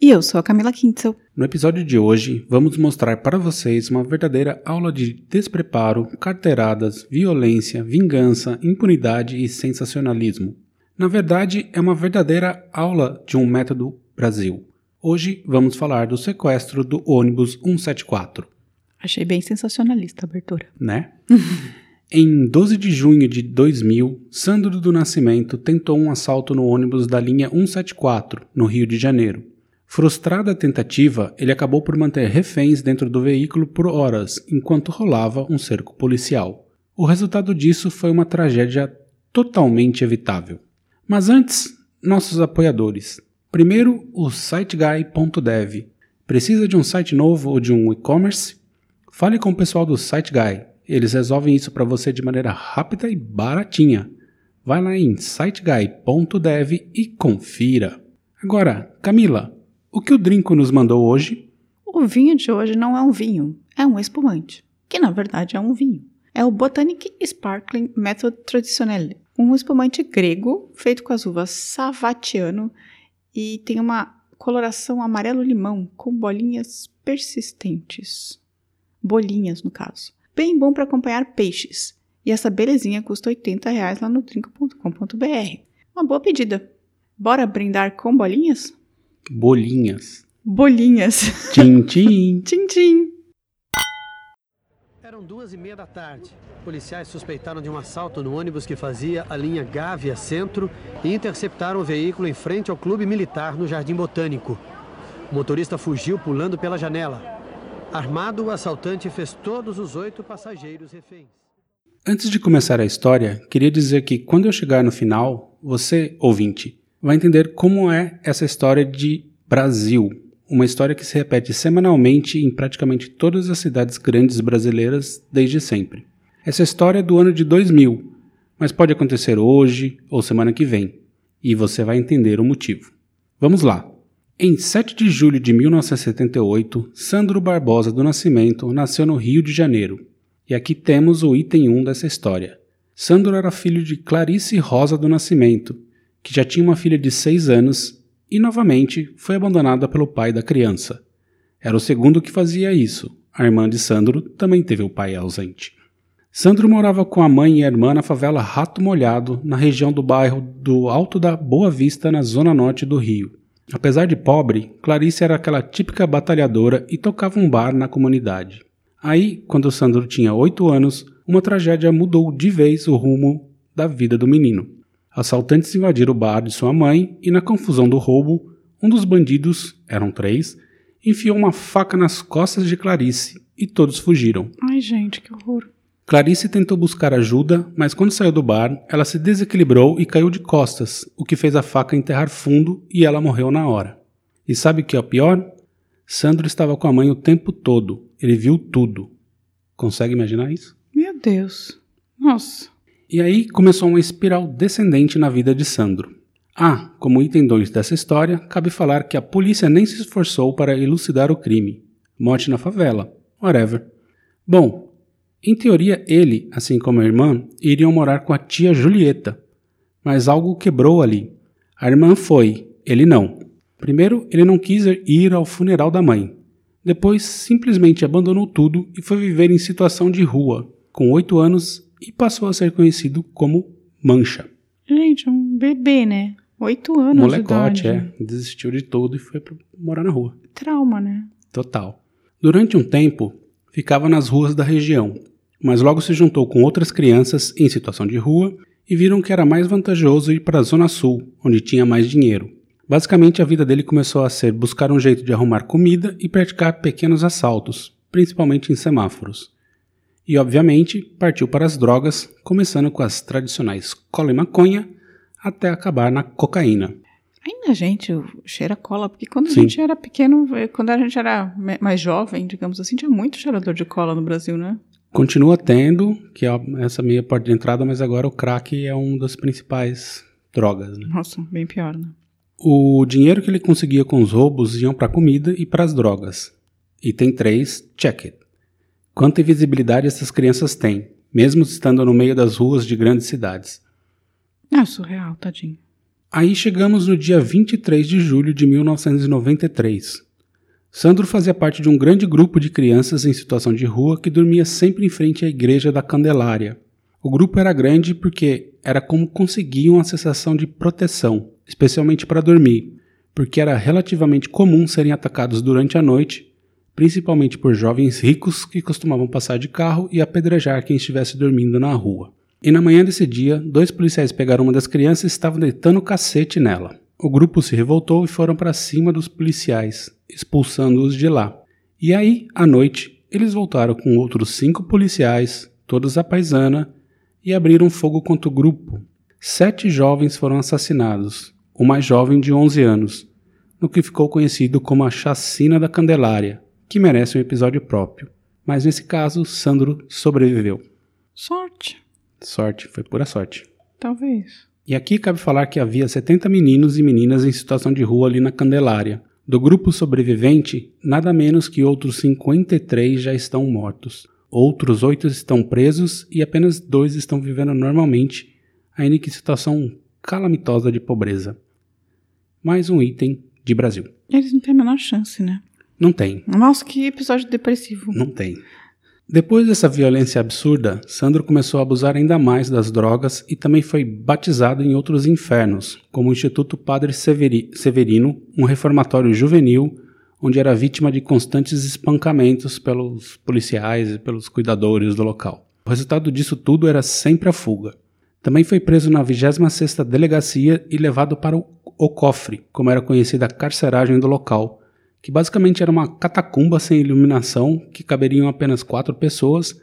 E eu sou a Camila Kintzel. No episódio de hoje, vamos mostrar para vocês uma verdadeira aula de despreparo, carteiradas, violência, vingança, impunidade e sensacionalismo. Na verdade, é uma verdadeira aula de um método Brasil. Hoje vamos falar do sequestro do ônibus 174. Achei bem sensacionalista a abertura. Né? Em 12 de junho de 2000, Sandro do Nascimento tentou um assalto no ônibus da linha 174, no Rio de Janeiro. Frustrada a tentativa, ele acabou por manter reféns dentro do veículo por horas, enquanto rolava um cerco policial. O resultado disso foi uma tragédia totalmente evitável. Mas antes, nossos apoiadores. Primeiro, o SiteGuy.dev. Precisa de um site novo ou de um e-commerce? Fale com o pessoal do SiteGuy. Eles resolvem isso para você de maneira rápida e baratinha. Vai lá em siteguy.dev e confira. Agora, Camila, o que o Drinco nos mandou hoje? O vinho de hoje não é um vinho, é um espumante, que na verdade é um vinho. É o Botanic Sparkling Method Traditionnelle, um espumante grego feito com as uvas Savatiano e tem uma coloração amarelo-limão com bolinhas persistentes. Bolinhas, no caso. Bem bom para acompanhar peixes. E essa belezinha custa 80 reais lá no trinco.com.br. Uma boa pedida. Bora brindar com bolinhas? Bolinhas. Bolinhas. Tchim, tchim. tchim, tchim. Eram duas e meia da tarde. Policiais suspeitaram de um assalto no ônibus que fazia a linha Gávea Centro e interceptaram o veículo em frente ao Clube Militar no Jardim Botânico. O motorista fugiu pulando pela janela. Armado, o assaltante fez todos os oito passageiros reféns. Antes de começar a história, queria dizer que quando eu chegar no final, você, ouvinte, vai entender como é essa história de Brasil, uma história que se repete semanalmente em praticamente todas as cidades grandes brasileiras desde sempre. Essa história é do ano de 2000, mas pode acontecer hoje ou semana que vem, e você vai entender o motivo. Vamos lá! Em 7 de julho de 1978, Sandro Barbosa do Nascimento nasceu no Rio de Janeiro. E aqui temos o item 1 dessa história. Sandro era filho de Clarice Rosa do Nascimento, que já tinha uma filha de 6 anos e novamente foi abandonada pelo pai da criança. Era o segundo que fazia isso. A irmã de Sandro também teve o pai ausente. Sandro morava com a mãe e a irmã na favela Rato Molhado, na região do bairro do Alto da Boa Vista, na zona norte do Rio. Apesar de pobre, Clarice era aquela típica batalhadora e tocava um bar na comunidade. Aí, quando Sandro tinha oito anos, uma tragédia mudou de vez o rumo da vida do menino. Assaltantes invadiram o bar de sua mãe e, na confusão do roubo, um dos bandidos, eram três, enfiou uma faca nas costas de Clarice e todos fugiram. Ai, gente, que horror. Clarice tentou buscar ajuda, mas quando saiu do bar, ela se desequilibrou e caiu de costas, o que fez a faca enterrar fundo e ela morreu na hora. E sabe o que é o pior? Sandro estava com a mãe o tempo todo. Ele viu tudo. Consegue imaginar isso? Meu Deus. Nossa. E aí começou uma espiral descendente na vida de Sandro. Ah, como item 2 dessa história, cabe falar que a polícia nem se esforçou para elucidar o crime. Morte na favela. Whatever. Bom, em teoria ele, assim como a irmã, iriam morar com a tia Julieta. Mas algo quebrou ali. A irmã foi, ele não. Primeiro, ele não quis ir ao funeral da mãe. Depois, simplesmente abandonou tudo e foi viver em situação de rua, com oito anos, e passou a ser conhecido como Mancha. Gente, um bebê, né? Oito anos Molecote, de idade. é. Desistiu de tudo e foi morar na rua. Trauma, né? Total. Durante um tempo, ficava nas ruas da região, mas logo se juntou com outras crianças em situação de rua e viram que era mais vantajoso ir para a Zona Sul, onde tinha mais dinheiro. Basicamente, a vida dele começou a ser buscar um jeito de arrumar comida e praticar pequenos assaltos, principalmente em semáforos. E, obviamente, partiu para as drogas, começando com as tradicionais cola e maconha, até acabar na cocaína. Ainda a gente cheira cola, porque quando Sim. a gente era pequeno, eh, quando a gente era mais jovem, digamos assim, tinha muito cheirador de cola no Brasil, né? Continua tendo, que é essa meia porta de entrada, mas agora o crack é um das principais drogas. Né? Nossa, bem pior, né? O dinheiro que ele conseguia com os roubos iam para comida e para as drogas. Item 3, check it. Quanta invisibilidade essas crianças têm, mesmo estando no meio das ruas de grandes cidades. É surreal, tadinho. Aí chegamos no dia 23 de julho de 1993. Sandro fazia parte de um grande grupo de crianças em situação de rua que dormia sempre em frente à igreja da Candelária. O grupo era grande porque era como conseguiam a sensação de proteção, especialmente para dormir, porque era relativamente comum serem atacados durante a noite, principalmente por jovens ricos que costumavam passar de carro e apedrejar quem estivesse dormindo na rua. E na manhã desse dia, dois policiais pegaram uma das crianças e estavam deitando cacete nela. O grupo se revoltou e foram para cima dos policiais, expulsando-os de lá. E aí, à noite, eles voltaram com outros cinco policiais, todos à paisana, e abriram fogo contra o grupo. Sete jovens foram assassinados, o mais jovem de 11 anos, no que ficou conhecido como a Chacina da Candelária, que merece um episódio próprio. Mas nesse caso, Sandro sobreviveu. Sorte. Sorte, foi pura sorte. Talvez. E aqui cabe falar que havia 70 meninos e meninas em situação de rua ali na Candelária. Do grupo sobrevivente, nada menos que outros 53 já estão mortos. Outros oito estão presos e apenas dois estão vivendo normalmente, ainda em situação calamitosa de pobreza. Mais um item de Brasil. Eles não têm a menor chance, né? Não tem. Nossa, que episódio depressivo. Não tem. Depois dessa violência absurda, Sandro começou a abusar ainda mais das drogas e também foi batizado em outros infernos, como o Instituto Padre Severi Severino, um reformatório juvenil onde era vítima de constantes espancamentos pelos policiais e pelos cuidadores do local. O resultado disso tudo era sempre a fuga. Também foi preso na 26ª Delegacia e levado para o, o Cofre, como era conhecida a carceragem do local, que basicamente era uma catacumba sem iluminação que caberiam apenas quatro pessoas,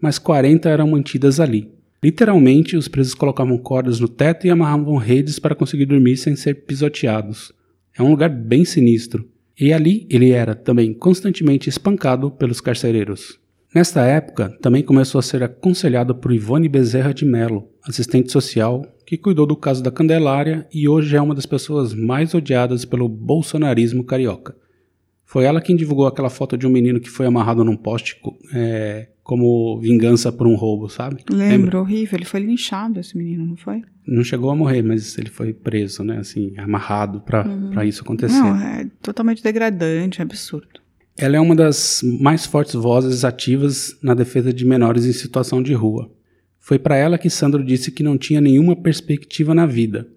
mas 40 eram mantidas ali. Literalmente, os presos colocavam cordas no teto e amarravam redes para conseguir dormir sem ser pisoteados. É um lugar bem sinistro. E ali ele era também constantemente espancado pelos carcereiros. Nesta época, também começou a ser aconselhado por Ivone Bezerra de Mello, assistente social, que cuidou do caso da Candelária e hoje é uma das pessoas mais odiadas pelo bolsonarismo carioca. Foi ela quem divulgou aquela foto de um menino que foi amarrado num poste é, como vingança por um roubo, sabe? Lembro, Lembra? horrível. Ele foi linchado, esse menino, não foi? Não chegou a morrer, mas ele foi preso, né? Assim, amarrado para uhum. isso acontecer. Não, é totalmente degradante, é absurdo. Ela é uma das mais fortes vozes ativas na defesa de menores em situação de rua. Foi para ela que Sandro disse que não tinha nenhuma perspectiva na vida.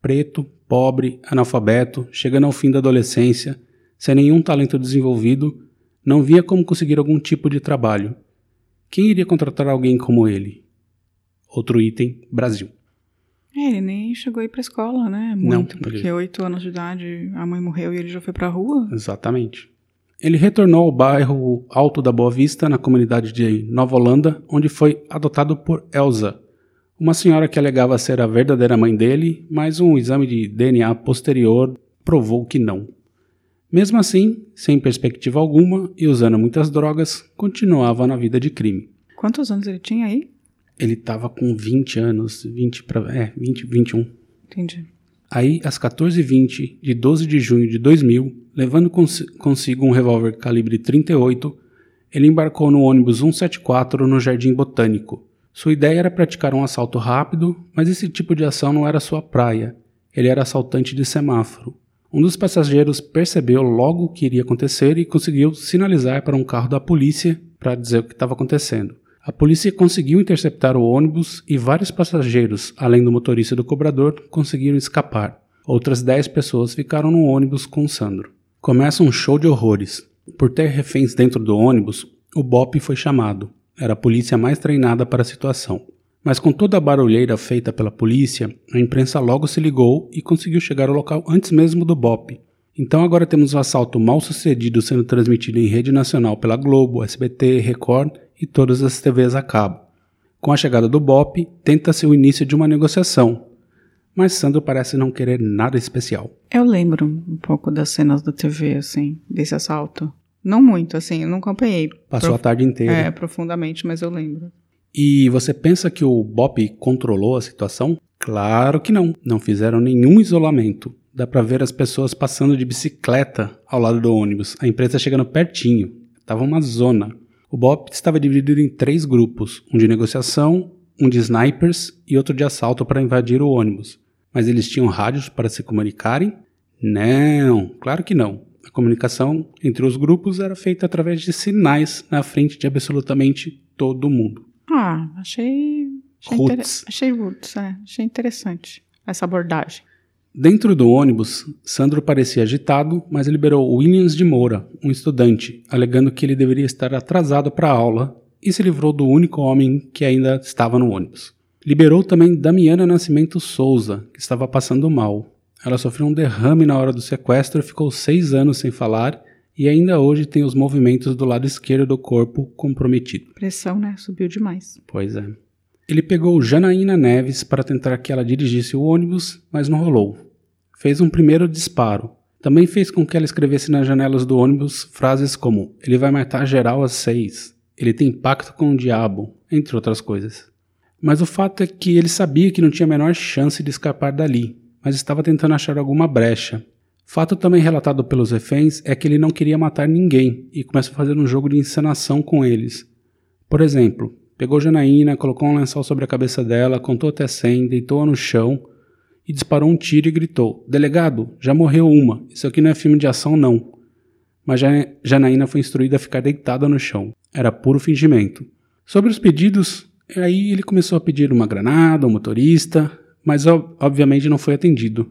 Preto, pobre, analfabeto, chegando ao fim da adolescência, sem nenhum talento desenvolvido, não via como conseguir algum tipo de trabalho. Quem iria contratar alguém como ele? Outro item, Brasil. É, ele nem chegou a ir pra escola, né? Muito, não, porque oito anos de idade a mãe morreu e ele já foi pra rua. Exatamente. Ele retornou ao bairro Alto da Boa Vista, na comunidade de Nova Holanda, onde foi adotado por Elsa, uma senhora que alegava ser a verdadeira mãe dele, mas um exame de DNA posterior provou que não. Mesmo assim, sem perspectiva alguma e usando muitas drogas, continuava na vida de crime. Quantos anos ele tinha aí? Ele estava com 20 anos, 20 para, é, 20, 21. Entendi. Aí, às 14h20 de 12 de junho de 2000, levando cons consigo um revólver calibre 38, ele embarcou no ônibus 174 no Jardim Botânico. Sua ideia era praticar um assalto rápido, mas esse tipo de ação não era sua praia. Ele era assaltante de semáforo. Um dos passageiros percebeu logo o que iria acontecer e conseguiu sinalizar para um carro da polícia para dizer o que estava acontecendo. A polícia conseguiu interceptar o ônibus e vários passageiros, além do motorista e do cobrador, conseguiram escapar. Outras 10 pessoas ficaram no ônibus com Sandro. Começa um show de horrores. Por ter reféns dentro do ônibus, o BOP foi chamado. Era a polícia mais treinada para a situação. Mas com toda a barulheira feita pela polícia, a imprensa logo se ligou e conseguiu chegar ao local antes mesmo do BOP. Então agora temos um assalto mal sucedido sendo transmitido em rede nacional pela Globo, SBT, Record e todas as TVs a cabo. Com a chegada do BOP, tenta-se o início de uma negociação, mas Sandro parece não querer nada especial. Eu lembro um pouco das cenas da TV, assim, desse assalto. Não muito, assim, eu não acompanhei. Passou prof- a tarde inteira. É, profundamente, mas eu lembro. E você pensa que o BOP controlou a situação? Claro que não. Não fizeram nenhum isolamento. Dá pra ver as pessoas passando de bicicleta ao lado do ônibus. A imprensa chegando pertinho. Tava uma zona. O BOP estava dividido em três grupos: um de negociação, um de snipers e outro de assalto para invadir o ônibus. Mas eles tinham rádios para se comunicarem? Não, claro que não. A comunicação entre os grupos era feita através de sinais na frente de absolutamente todo mundo. Ah, achei. Achei, Roots. achei roots, é. Achei interessante essa abordagem. Dentro do ônibus, Sandro parecia agitado, mas liberou Williams de Moura, um estudante, alegando que ele deveria estar atrasado para a aula e se livrou do único homem que ainda estava no ônibus. Liberou também Damiana Nascimento Souza, que estava passando mal. Ela sofreu um derrame na hora do sequestro e ficou seis anos sem falar e ainda hoje tem os movimentos do lado esquerdo do corpo comprometido. Pressão, né? Subiu demais. Pois é. Ele pegou Janaína Neves para tentar que ela dirigisse o ônibus, mas não rolou. Fez um primeiro disparo. Também fez com que ela escrevesse nas janelas do ônibus frases como: Ele vai matar geral às seis. Ele tem pacto com o diabo, entre outras coisas. Mas o fato é que ele sabia que não tinha a menor chance de escapar dali, mas estava tentando achar alguma brecha. Fato também relatado pelos reféns é que ele não queria matar ninguém e começou a fazer um jogo de encenação com eles. Por exemplo, pegou Janaína, colocou um lençol sobre a cabeça dela, contou até 100, deitou-a no chão e disparou um tiro e gritou: Delegado, já morreu uma. Isso aqui não é filme de ação, não. Mas Ja- Janaína foi instruída a ficar deitada no chão. Era puro fingimento. Sobre os pedidos, aí ele começou a pedir uma granada, um motorista, mas ob- obviamente não foi atendido.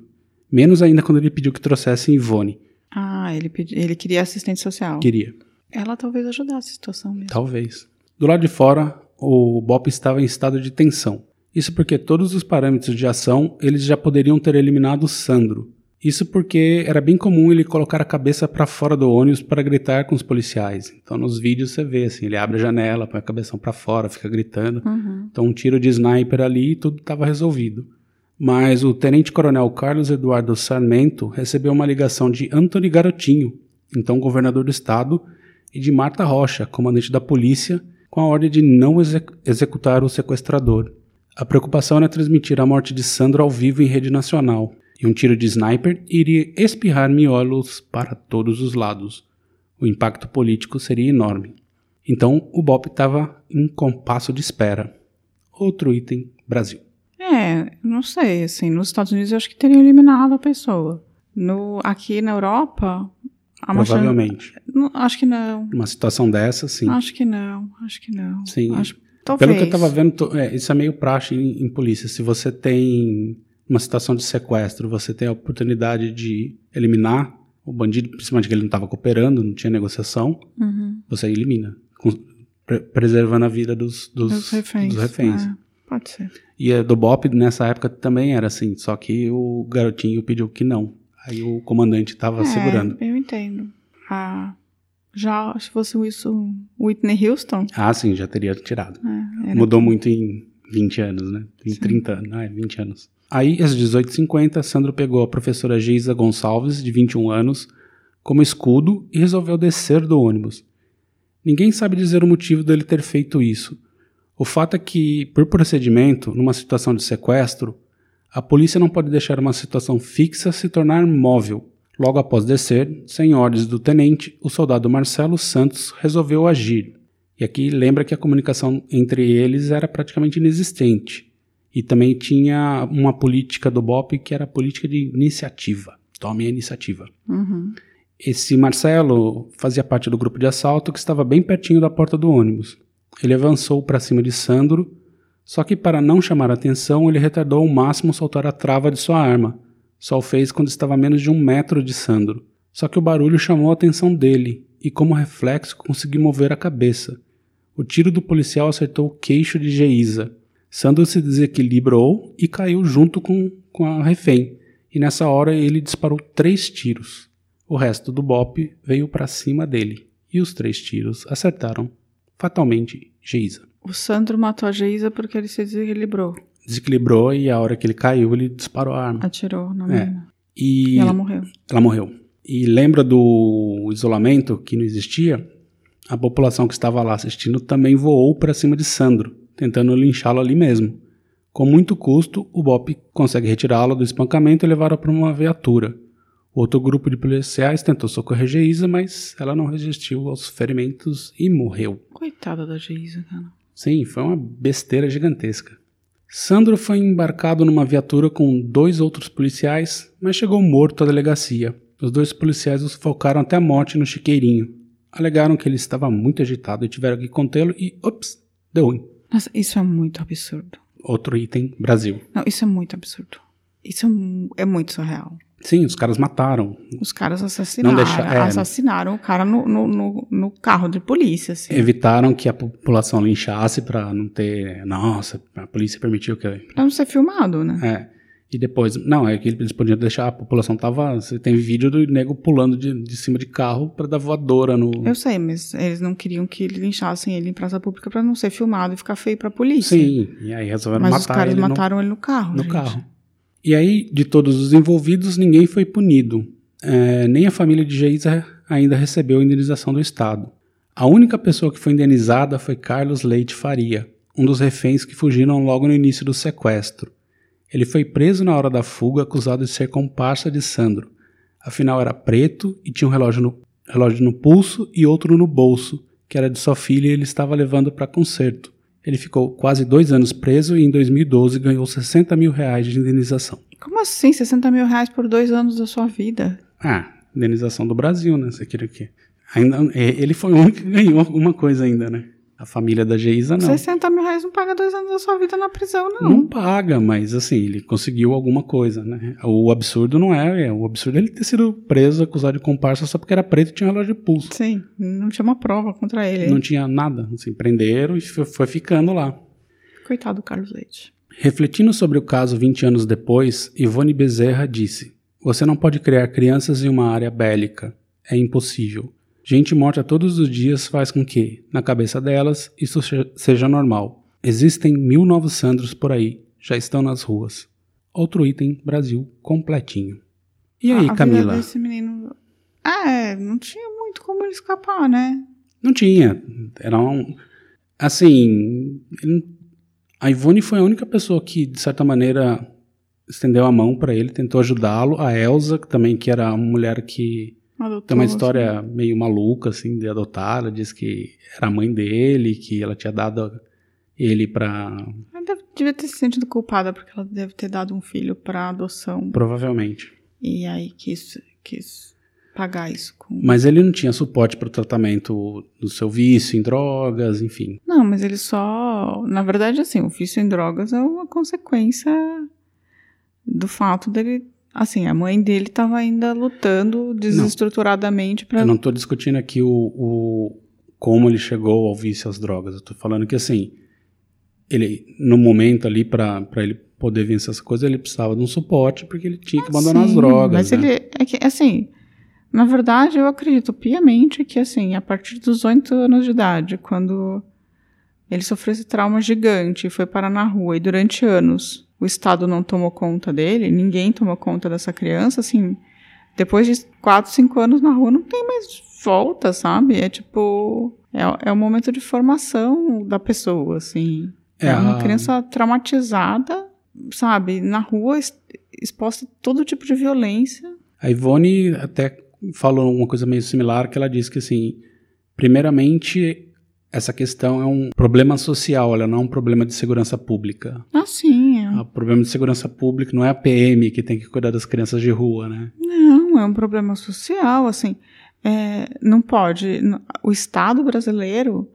Menos ainda quando ele pediu que trouxessem Ivone. Ah, ele, pedi, ele queria assistente social. Queria. Ela talvez ajudasse a situação mesmo. Talvez. Do lado de fora, o BOP estava em estado de tensão. Isso porque todos os parâmetros de ação eles já poderiam ter eliminado Sandro. Isso porque era bem comum ele colocar a cabeça para fora do ônibus para gritar com os policiais. Então nos vídeos você vê assim, ele abre a janela, põe a cabeça para fora, fica gritando. Uhum. Então um tiro de sniper ali e tudo estava resolvido. Mas o tenente-coronel Carlos Eduardo Sarmento recebeu uma ligação de Antony Garotinho, então governador do estado, e de Marta Rocha, comandante da polícia, com a ordem de não exec- executar o sequestrador. A preocupação era transmitir a morte de Sandro ao vivo em rede nacional, e um tiro de sniper iria espirrar miolos para todos os lados. O impacto político seria enorme. Então o BOP estava em compasso de espera. Outro item, Brasil. É, não sei, assim, nos Estados Unidos eu acho que teriam eliminado a pessoa. No, aqui na Europa, Provavelmente. Não, acho que não. Uma situação dessa, sim. Acho que não, acho que não. Sim. Acho, talvez. Pelo que eu tava vendo, to- é, isso é meio praxe em, em polícia. Se você tem uma situação de sequestro, você tem a oportunidade de eliminar o bandido, principalmente que ele não estava cooperando, não tinha negociação, Uhum. você elimina, com- pre- preservando a vida dos, dos, Os reféns. dos reféns. É, pode ser. E a do BOP nessa época também era assim, só que o garotinho pediu que não. Aí o comandante estava É, segurando. Eu entendo. Ah, já se fosse isso Whitney Houston, Ah, sim, já teria tirado. é, Mudou muito em 20 anos, né? Em Sim. 30 anos. Ah, é 20 anos. Aí, às 18h50, Sandro pegou a professora Geisa Gonçalves, de 21 anos, como escudo e resolveu descer do ônibus. Ninguém sabe dizer o motivo dele ter feito isso. O fato é que, por procedimento, numa situação de sequestro, a polícia não pode deixar uma situação fixa se tornar móvel. Logo após descer, sem ordens do tenente, o soldado Marcelo Santos resolveu agir. E aqui lembra que a comunicação entre eles era praticamente inexistente. E também tinha uma política do BOP que era a política de iniciativa. Tome a iniciativa. Uhum. Esse Marcelo fazia parte do grupo de assalto que estava bem pertinho da porta do ônibus. Ele avançou para cima de Sandro, só que para não chamar atenção, ele retardou ao máximo soltar a trava de sua arma. Só o fez quando estava a menos de um metro de Sandro. Só que o barulho chamou a atenção dele, e como reflexo conseguiu mover a cabeça. O tiro do policial acertou o queixo de Geisa. Sandro se desequilibrou e caiu junto com, com a refém, e nessa hora ele disparou três tiros. O resto do BOP veio para cima dele, e os três tiros acertaram fatalmente Geisa. O Sandro matou a Geisa porque ele se desequilibrou. Desequilibrou e a hora que ele caiu, ele disparou a arma. Atirou na É. menina. E E ela morreu. ela morreu. e lembra do isolamento que não existia? A população que estava lá assistindo também voou para cima de Sandro, tentando linchá-lo ali mesmo. Com muito custo, o Bop consegue retirá-lo do espancamento e levá-lo para uma viatura. Outro grupo de policiais tentou socorrer Geisa, mas ela não resistiu aos ferimentos e morreu. Coitada da Geisa, cara. Sim, foi uma besteira gigantesca. Sandro foi embarcado numa viatura com dois outros policiais, mas chegou morto à delegacia. Os dois policiais o sufocaram até a morte no chiqueirinho. Alegaram que ele estava muito agitado e tiveram que contê-lo e, ops, deu ruim. Nossa, isso é muito absurdo. Outro item, Brasil. Não, isso é muito absurdo. Isso é é muito surreal. Sim, os caras mataram. Os caras assassinaram, deixa- é. assassinaram o cara no, no, no, no carro de polícia, assim. Evitaram que a população linchasse pra não ter. Nossa, a polícia permitiu que. Pra não ser filmado, né? É. E depois. Não, é que eles podiam deixar. A população tava. Você tem vídeo do nego pulando de, de cima de carro pra dar voadora no. Eu sei, mas eles não queriam que linchassem ele em praça pública pra não ser filmado e ficar feio pra polícia. Sim, e aí resolveram Mas matar os caras ele no- mataram ele no carro. no gente. carro. E aí, de todos os envolvidos, ninguém foi punido. É, nem a família de Geisa ainda recebeu a indenização do Estado. A única pessoa que foi indenizada foi Carlos Leite Faria, um dos reféns que fugiram logo no início do sequestro. Ele foi preso na hora da fuga, acusado de ser comparsa de Sandro. Afinal, era preto e tinha um relógio no, relógio no pulso e outro no bolso, que era de sua filha e ele estava levando para concerto. Ele ficou quase dois anos preso e em 2012 ganhou 60 mil reais de indenização. Como assim? 60 mil reais por dois anos da sua vida? Ah, indenização do Brasil, né? Você queria o quê? Ainda, é, ele foi o único que ganhou alguma coisa ainda, né? A família da Geisa não. 60 mil reais não paga dois anos da sua vida na prisão, não. Não paga, mas assim, ele conseguiu alguma coisa, né? O absurdo não é, é o absurdo é ele ter sido preso, acusado de comparsa só porque era preto e tinha um relógio de pulso. Sim, não tinha uma prova contra ele. Não tinha nada, assim, prenderam e foi, foi ficando lá. Coitado do Carlos Leite. Refletindo sobre o caso 20 anos depois, Ivone Bezerra disse: Você não pode criar crianças em uma área bélica. É impossível. Gente morta todos os dias faz com que, na cabeça delas, isso se- seja normal. Existem mil novos Sandros por aí, já estão nas ruas. Outro item, Brasil, completinho. E aí, a, a vida Camila? desse menino. É, não tinha muito como ele escapar, né? Não tinha. Era um. Assim. ele- A Ivone foi a única pessoa que, de certa maneira, estendeu a mão para ele, tentou ajudá-lo. A Elsa, que também que era uma mulher que Adotou, tem uma assim. história meio maluca, assim, de adotar. Ela disse que era a mãe dele, que ela tinha dado ele pra. Ela deve, devia ter se sentido culpada porque ela deve ter dado um filho pra adoção. Provavelmente. E aí quis, quis pagar isso com. Mas ele não tinha suporte para o tratamento do seu vício em drogas, enfim. Não, mas ele só. Na verdade, assim, o vício em drogas é uma consequência do fato dele. Assim, a mãe dele estava ainda lutando desestruturadamente para. Eu não estou discutindo aqui o, o como ele chegou ao vício às drogas. Eu tô falando que assim, ele no momento ali para ele poder vencer essa coisa, ele precisava de um suporte porque ele tinha que abandonar as Sim, drogas. Mas né? ele. É que, assim. Na verdade, eu acredito piamente que, assim, a partir dos oito anos de idade, quando ele sofreu esse trauma gigante foi parar na rua, e durante anos o Estado não tomou conta dele, ninguém tomou conta dessa criança, assim, depois de quatro, cinco anos na rua não tem mais volta, sabe? É tipo. É, é um momento de formação da pessoa, assim. É, É, uma criança traumatizada, sabe? Na rua, exposta a todo tipo de violência. A Ivone até falou uma coisa meio similar, que ela disse que assim, primeiramente essa questão é um problema social, ela não é um problema de segurança pública. Ah, sim. É. O problema de segurança pública não é a PM que tem que cuidar das crianças de rua, né? Não, é um problema social, assim. É, não pode. O Estado brasileiro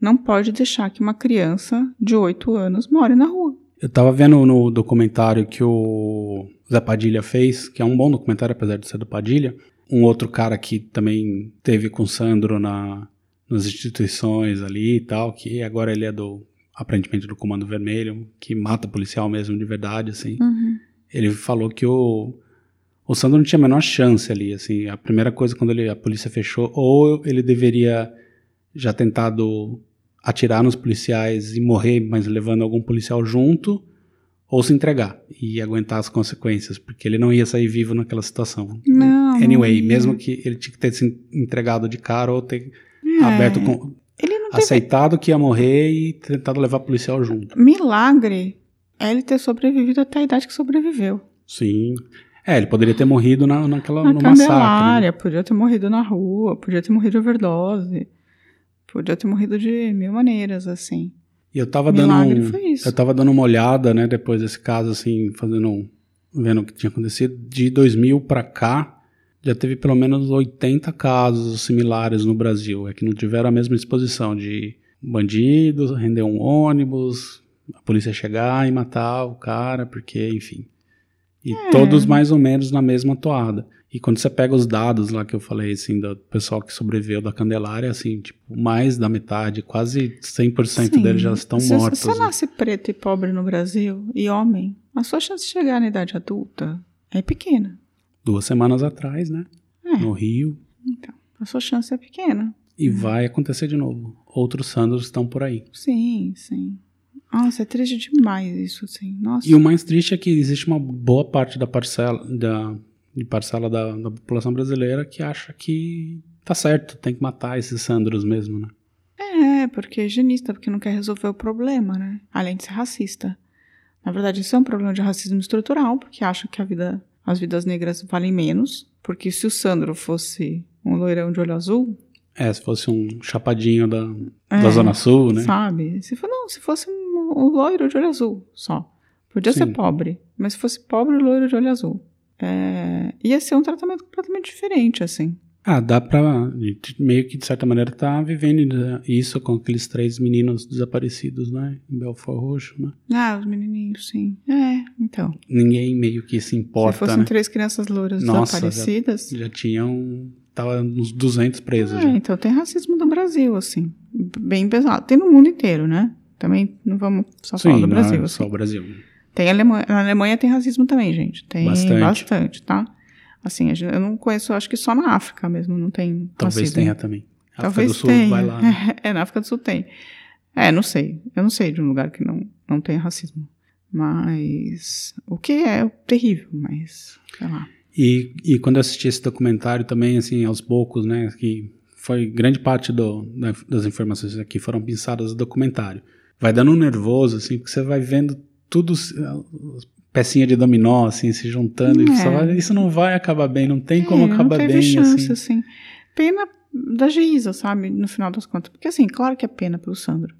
não pode deixar que uma criança de 8 anos more na rua. Eu tava vendo no documentário que o Zé Padilha fez, que é um bom documentário, apesar de ser do Padilha. Um outro cara que também teve com o Sandro na, nas instituições ali e tal, que agora ele é do, aparentemente, do Comando Vermelho, que mata policial mesmo de verdade, assim. Ele falou que o, o Sandro não tinha a menor chance ali, assim. A primeira coisa quando ele, a polícia fechou, ou ele deveria já tentado atirar nos policiais e morrer, mas levando algum policial junto, ou se entregar e aguentar as consequências, porque ele não ia sair vivo naquela situação. Não, Anyway, não mesmo que ele tinha que ter se entregado de cara ou ter aberto com, Ele não teve aceitado que ia morrer e tentado levar policial junto. milagre é ele ter sobrevivido até a idade que sobreviveu. Sim. É, ele poderia ter morrido na, naquela, Na no massacre. né? Podia ter morrido na rua, podia ter morrido de overdose, podia ter morrido de mil maneiras, assim. E eu tava Milagre dando um- foi isso. eu tava dando uma olhada, né, depois desse caso assim, fazendo um- vendo o que tinha acontecido de 2000 pra cá, já teve pelo menos 80 casos similares no Brasil, é que não tiveram a mesma exposição de bandido render um ônibus, a polícia chegar e matar o cara, porque, enfim. E É. todos mais ou menos na mesma toada. E quando você pega os dados lá que eu falei, assim, do pessoal que sobreviveu da Candelária, assim, tipo, mais da metade, quase 100% Sim. deles já estão se, mortos. Se você né? nasce preto e pobre no Brasil, e homem, a sua chance de chegar na idade adulta é pequena. Duas semanas atrás, né? É. No Rio. Então, a sua chance é pequena. E vai acontecer de novo. Outros Sandros estão por aí. Sim, sim. Nossa, é triste demais isso, assim. Nossa. E o mais triste é que existe uma boa parte da parcela da, de parcela da, da população brasileira que acha que tá certo, tem que matar esses Sandros mesmo, né? É, porque é higienista, porque não quer resolver o problema, né? Além de ser racista. Na verdade, isso é um problema de racismo estrutural, porque acha que a vida, as vidas negras valem menos. Porque se o Sandro fosse um loirão de olho azul, É, se fosse um chapadinho da, É, da Zona Sul, né? sabe? Se for, não, se fosse um, um loiro de olho azul só. Podia ser Sim. pobre, mas se fosse pobre, loiro de olho azul. É, ia ser um tratamento completamente diferente, assim. Ah, dá pra. Meio que de certa maneira tá vivendo isso com aqueles três meninos desaparecidos, né? Em Belfort Roxo, né? Ah, os menininhos, sim. É, então. Ninguém meio que se se importa, fossem né? três crianças louras Nossa, desaparecidas. Já tinham. Tava uns 200 presos É, já. então tem racismo do Brasil, assim. Bem pesado. Tem no mundo inteiro, né? Também não vamos só falar do não Brasil. é assim. só o Brasil. Tem Alemanha, na Alemanha tem racismo também, gente. Tem Bastante. bastante, tá? Assim, eu não conheço, acho que só na África mesmo não tem Talvez racismo. tenha também. África Talvez do Sul tenha. vai lá. né? É, na África do Sul tem. É, não sei. Eu não sei de um lugar que não, não tem racismo. Mas. O que é terrível, mas. Sei lá. E, e quando eu assisti esse documentário também, assim, aos poucos, né, que foi grande parte do, da- das informações aqui foram pensadas no documentário. Vai dando um nervoso, assim, porque você vai vendo tudo, pecinha de dominó, assim, se juntando, É. vai, isso não vai acabar bem, não tem como É, acabar não teve bem, chance, assim. assim. Pena da Geisa, sabe? No final das contas. Porque, assim, claro que é pena pelo Sandro.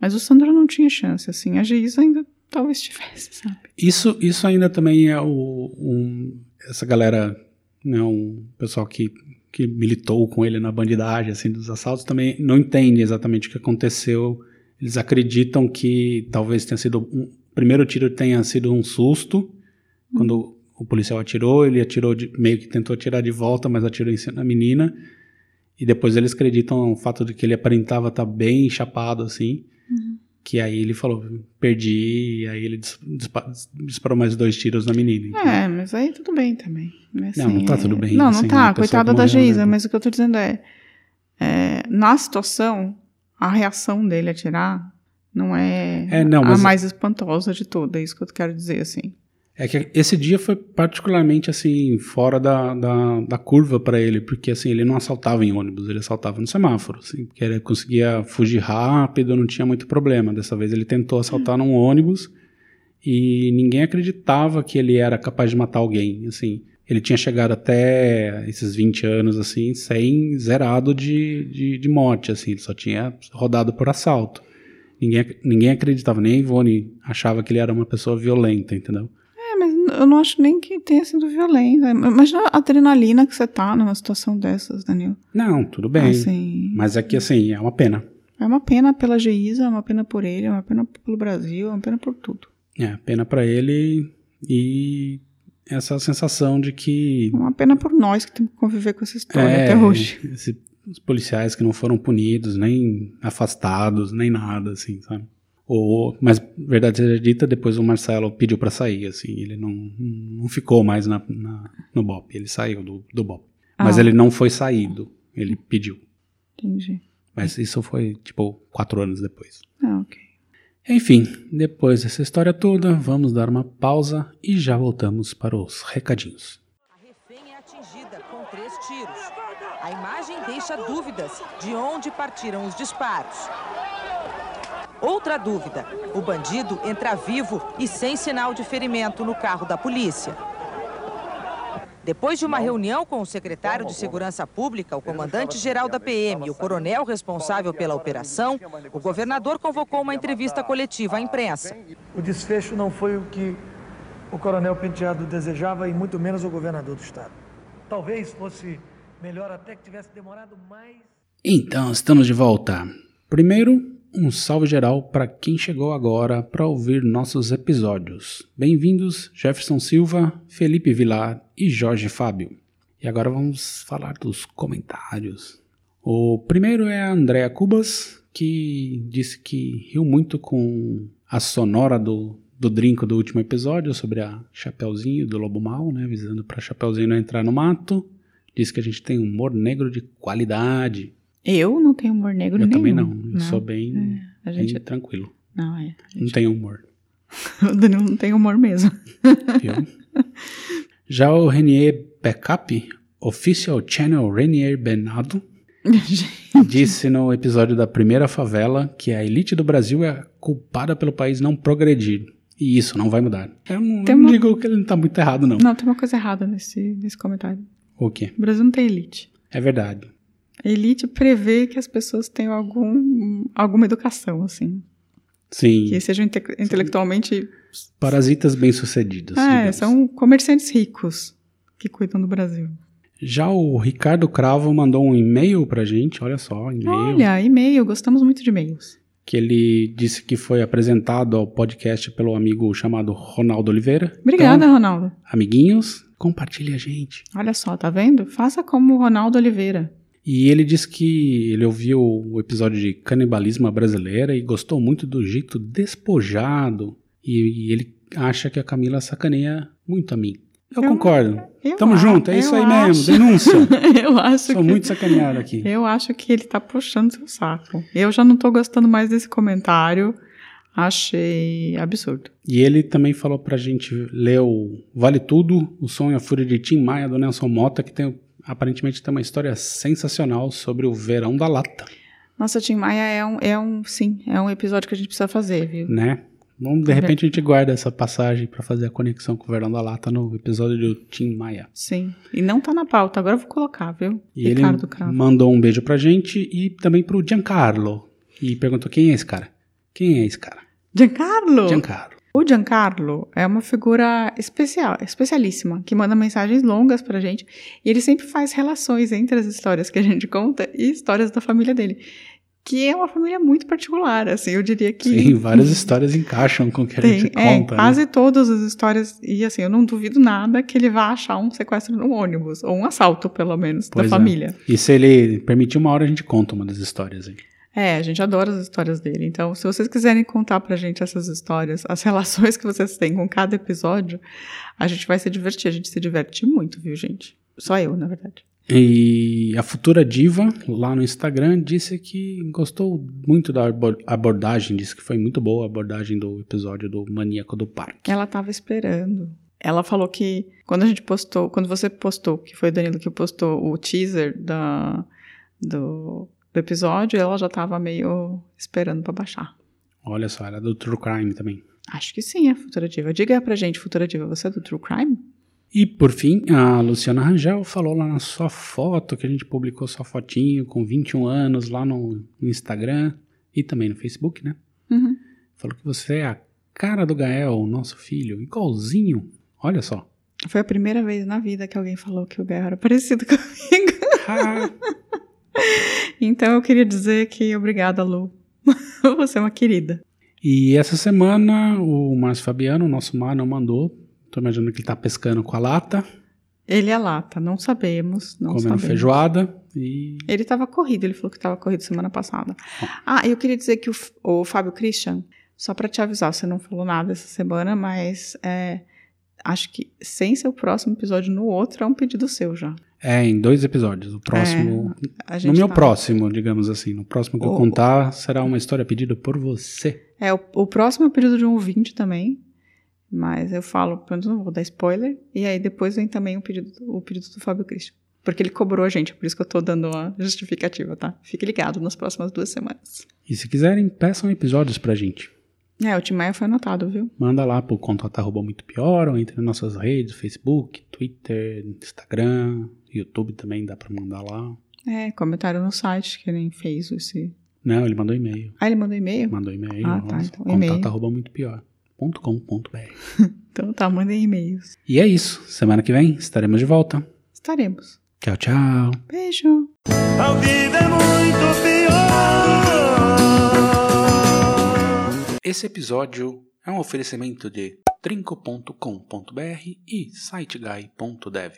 Mas o Sandro não tinha chance, assim. A Geisa ainda talvez tivesse, sabe? Isso, isso ainda também é o, um, essa galera, né, um pessoal que, que militou com ele na bandidagem, assim, dos assaltos, também não entende exatamente o que aconteceu. Eles acreditam que talvez tenha sido, um, primeiro tiro tenha sido um susto, quando o policial atirou, ele atirou, de, meio que tentou atirar de volta, mas atirou em cima da menina, e depois eles acreditam no fato de que ele aparentava estar bem chapado, assim, que aí ele falou, perdi, e aí ele dis- dispa- disparou mais dois tiros na menina. então. É, mas aí tudo bem também. né? Não, não tá é- tudo bem, Não, assim, não tá. a pessoa Coitada da Geisa, né? mas o que eu tô dizendo é, é, Na situação, a reação dele atirar não é, É, não, a mas- mais espantosa de toda. É isso que eu quero dizer, assim. É que esse dia foi particularmente assim fora da, da, da curva pra ele, porque assim ele não assaltava em ônibus, ele assaltava no semáforo, assim, porque ele conseguia fugir rápido, não tinha muito problema. Dessa vez ele tentou assaltar num ônibus e ninguém acreditava que ele era capaz de matar alguém, assim. Ele tinha chegado até esses 20 anos assim, sem zerado de, de, de morte, assim, ele só tinha rodado por assalto. Ninguém, ninguém acreditava, nem a Ivone achava que ele era uma pessoa violenta, entendeu? É, mas eu não acho nem que tenha sido violenta. Imagina a adrenalina que você tá numa situação dessas, Daniel. Não, tudo bem. Assim, Mas é que assim, é uma pena. é uma pena pela Geisa, é uma pena por ele, é uma pena pelo Brasil, é uma pena por tudo. É, pena pra ele e essa sensação de que. É uma pena por nós que temos que conviver com essa história é, até hoje. esse- os policiais que não foram punidos, nem afastados, nem nada, assim, sabe? Ou, mas, verdade seja dita, depois o Marcelo pediu pra sair, assim, ele não, não ficou mais na, na- no BOP, ele saiu do, do BOP. Mas Ah. ele não foi saído, ele pediu. Entendi. Mas isso foi, tipo, quatro anos depois. Ah, ok. Enfim, depois dessa história toda, vamos dar uma pausa e já voltamos para os recadinhos. A refém é atingida com três tiros. A imagem deixa dúvidas de onde partiram os disparos. Outra dúvida: o bandido entra vivo e sem sinal de ferimento no carro da polícia. Depois de uma reunião com o secretário de Segurança Pública, o comandante-geral da PM e o coronel responsável pela operação, o governador convocou uma entrevista coletiva à imprensa. O desfecho não foi o que o coronel Penteado desejava e muito menos o governador do estado. Talvez fosse melhor até que tivesse demorado mais. Então, estamos de volta. Primeiro, um salve geral para quem chegou agora para ouvir nossos episódios. Bem-vindos, Jefferson Silva, Felipe Vilar e Jorge Fábio. E agora vamos falar dos comentários. O primeiro é a Andrea Cubas, que disse que riu muito com a sonora do, do drinco do último episódio sobre a Chapeuzinho do Lobo Mal, né, visando para Chapeuzinho não entrar no mato. Disse que a gente tem humor negro de qualidade. Eu não tenho humor negro Eu nenhum. também não. Eu sou bem, É, a gente bem tranquilo. não é. a Não gente- tenho humor. O Danilo não tem humor mesmo. Viu? Já o Renier Backup, Official Channel Renier Benado, disse no episódio da primeira favela que a elite do Brasil é culpada pelo país não progredir. E isso não vai mudar. Eu não, não uma- digo que ele não tá muito errado, não. Não, tem uma coisa errada nesse, nesse comentário. O quê? O Brasil não tem elite. É verdade. A elite prevê que as pessoas tenham algum, alguma educação, assim. Sim. Que sejam inte- intelectualmente. Parasitas bem-sucedidos. É, digamos. são comerciantes ricos que cuidam do Brasil. Já o Ricardo Cravo mandou um e-mail pra gente, olha só, e-mail. Olha, e-mail, gostamos muito de e-mails. Que ele disse que foi apresentado ao podcast pelo amigo chamado Ronaldo Oliveira. Obrigada, Então, Ronaldo. amiguinhos, compartilhe a gente. Olha só, tá vendo? Faça como o Ronaldo Oliveira. E ele disse que ele ouviu o episódio de canibalismo brasileira e gostou muito do jeito despojado. E, e ele acha que a Camila sacaneia muito a mim. Eu, Eu- concordo. eu Tamo a- junto, é isso aí acho- mesmo. Denúncia. eu acho Sou que... muito sacaneado aqui. Eu acho que ele tá puxando seu saco. Eu já não tô gostando mais desse comentário. Achei absurdo. E ele também falou pra gente ler o Vale Tudo, o Sonho e a Fúria de Tim Maia, do Nelson Mota, que tem, aparentemente tem uma história sensacional sobre o verão da lata, Nossa, Tim Maia é um, é um, sim, é um episódio que a gente precisa fazer, viu? né? Vamos, de repente a gente guarda essa passagem pra fazer a conexão com o verão da lata no episódio do Tim Maia. Sim. E não tá na pauta, agora eu vou colocar, viu? E Ricardo ele Cravo. mandou um beijo pra gente e também pro Giancarlo. E perguntou quem é esse cara? Quem é esse cara? Giancarlo! Giancarlo. O Giancarlo é uma figura especial, especialíssima, que manda mensagens longas pra gente. E ele sempre faz relações entre as histórias que a gente conta e histórias da família dele. Que é uma família muito particular, assim, eu diria que. Sim, várias histórias encaixam com o que a Tem, gente é, conta. né? quase todas as histórias. E assim, eu não duvido nada que ele vá achar um sequestro no ônibus, ou um assalto, pelo menos, Pois da é. família. E se ele permitir uma hora, a gente conta uma das histórias aí. É, a gente adora as histórias dele. Então, se vocês quiserem contar pra gente essas histórias, as relações que vocês têm com cada episódio, a gente vai se divertir. A gente se diverte muito, viu, gente? Só eu, na verdade. E a futura diva, lá no Instagram, disse que gostou muito da abo- abordagem, disse que foi muito boa a abordagem do episódio do Maníaco do Parque. Ela tava esperando. Ela falou que quando a gente postou, quando você postou, que foi o Danilo que postou o teaser da, do, do episódio, ela já tava meio esperando pra baixar. Olha só, era do True Crime também. Acho que sim, a Futura Diva. Diga pra gente, Futura Diva, você é do True Crime? E por fim, a Luciana Rangel falou lá na sua foto, que a gente publicou sua fotinho com 21 anos lá no Instagram e também no Facebook, né? Uhum. Falou que você é a cara do Gael, nosso filho, igualzinho. Olha só. Foi a primeira vez na vida que alguém falou que o Gael era parecido comigo. Ah, Então eu queria dizer que obrigada, Lu. Você é uma querida. E essa semana o Márcio Fabiano, nosso mar, não mandou. Tô imaginando que ele tá pescando com a lata, Ele é lata, não sabemos. Não comendo sabemos. feijoada e Ele estava corrido, ele falou que estava corrido semana passada. Ah, eu queria dizer que o, o Fábio Christian, só para te avisar, você não falou nada essa semana, mas é, acho que sem ser o próximo episódio no outro é um pedido seu já. É, em dois episódios. O próximo. A no meu fala. próximo, digamos assim. No próximo que eu O- contar, será uma história pedida por você. É, o, o próximo é o período de um ouvinte também. Mas eu falo, menos não vou dar spoiler. E aí depois vem também o pedido, o pedido do Fábio Cristian. Porque ele cobrou a gente, por isso que eu tô dando uma justificativa, tá? Fique ligado nas próximas duas semanas. E se quiserem, peçam episódios pra gente. É, o Tim Maia foi anotado, viu? Manda lá pro contato arroba muito pior, ou entre nas nossas redes, Facebook, Twitter, Instagram, YouTube também dá pra mandar lá. É, comentário no site, que nem fez esse. Não, ele mandou e-mail. Ah, ele mandou e-mail? Mandou e-mail. Ah, tá, então, e-mail. contato arroba muito pior. Então tá, mandem e-mails. E é isso. Semana que vem estaremos de volta. Estaremos. Tchau, tchau. Beijo. A vida é muito pior. Esse episódio é um oferecimento de trinco.com.br e siteguy.dev.